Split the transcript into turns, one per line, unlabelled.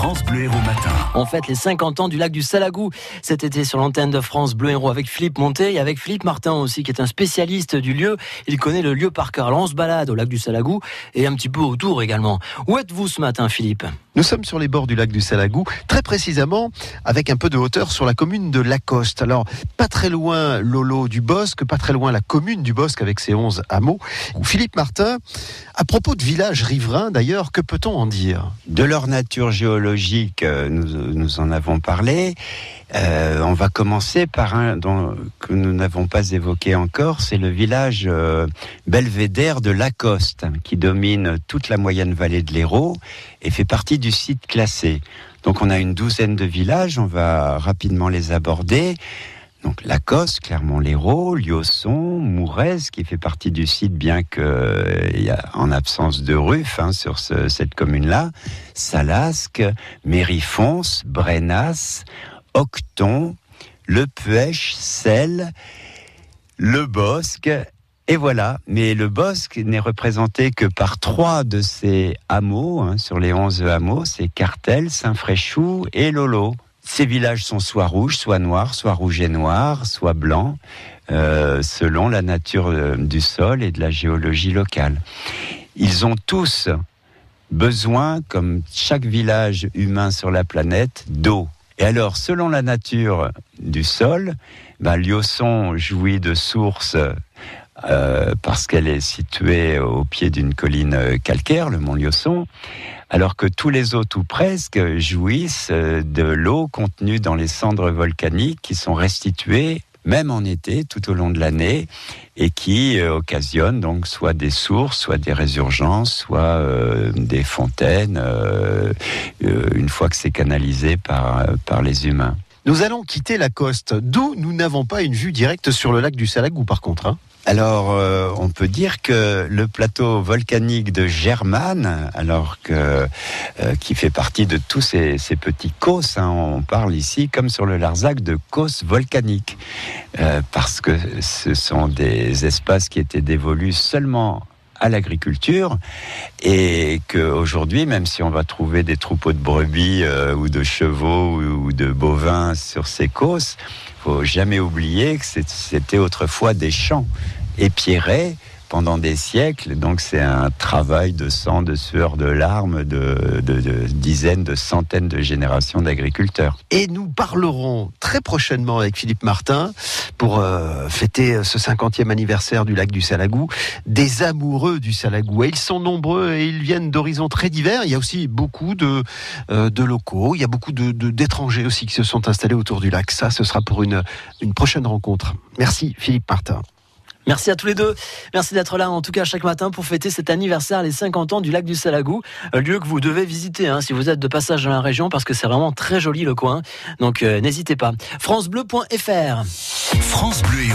France Bleu Héros Matin.
On fête les 50 ans du lac du Salagou cet été sur l'antenne de France Bleu Héros avec Philippe Monté et avec Philippe Martin aussi qui est un spécialiste du lieu. Il connaît le lieu par cœur. Alors on se balade au lac du Salagou et un petit peu autour également. Où êtes-vous ce matin Philippe?
Nous sommes sur les bords du lac du Salagou, très précisément avec un peu de hauteur sur la commune de Lacoste. Alors pas très loin Lolo du Bosque, pas très loin la commune du Bosque avec ses 11 hameaux. Philippe Martin, à propos de villages riverains d'ailleurs, que peut-on en dire?
De leur nature géologique, euh, nous, nous en avons parlé. Euh, on va commencer par un dont, que nous n'avons pas évoqué encore, c'est le village euh, belvédère de Lacoste, qui domine toute la moyenne vallée de l'Hérault et fait partie du site classé. Donc on a une douzaine de villages, on va rapidement les aborder. Donc Lacoste, Clermont-Lérault, Liosson, Mourez, qui fait partie du site, bien que il y a en absence de Ruff hein, sur ce, cette commune-là, Salasque, Mérifons, Brenas, Octon, Le Puech, Selle, Le Bosque. Et voilà, mais le Bosque n'est représenté que par trois de ces hameaux, hein, sur les onze hameaux, c'est Cartel, Saint-Fréchou et Lolo. Ces villages sont soit rouges, soit noirs, soit rouges et noirs, soit blancs, euh, selon la nature euh, du sol et de la géologie locale. Ils ont tous besoin, comme chaque village humain sur la planète, d'eau. Et alors, selon la nature du sol, ben, Liosson jouit de sources euh, parce qu'elle est située au pied d'une colline calcaire, le mont Liosson, alors que tous les autres ou presque jouissent de l'eau contenue dans les cendres volcaniques qui sont restituées même en été, tout au long de l'année, et qui euh, occasionnent donc soit des sources, soit des résurgences, soit euh, des fontaines, euh, euh, une fois que c'est canalisé par, par les humains.
Nous allons quitter la côte, d'où nous n'avons pas une vue directe sur le lac du Salagou par contre. Hein
alors, euh, on peut dire que le plateau volcanique de Germane, alors que euh, qui fait partie de tous ces, petits causes, hein, on parle ici comme sur le Larzac de causes volcaniques, euh, parce que ce sont des espaces qui étaient dévolus seulement à l'agriculture et qu'aujourd'hui, même si on va trouver des troupeaux de brebis euh, ou de chevaux ou, de bovins sur ces causes, faut jamais oublier que c'était autrefois des champs épierrés pendant des siècles. Donc c'est un travail de sang, de sueur, de larmes de, dizaines, de centaines de générations d'agriculteurs.
Et nous parlerons très prochainement avec Philippe Martin pour euh, fêter ce 50e anniversaire du lac du Salagou, des amoureux du Salagou. Et ils sont nombreux et ils viennent d'horizons très divers. Il y a aussi beaucoup de, euh, locaux, il y a beaucoup d'étrangers aussi qui se sont installés autour du lac. Ça, ce sera pour une prochaine rencontre. Merci Philippe Martin.
Merci à tous les deux. Merci d'être là, en tout cas, chaque matin pour fêter cet anniversaire, les 50 ans du lac du Salagou. Un lieu que vous devez visiter hein, si vous êtes de passage dans la région parce que c'est vraiment très joli le coin. Donc euh, n'hésitez pas. FranceBleu.fr
France Bleu.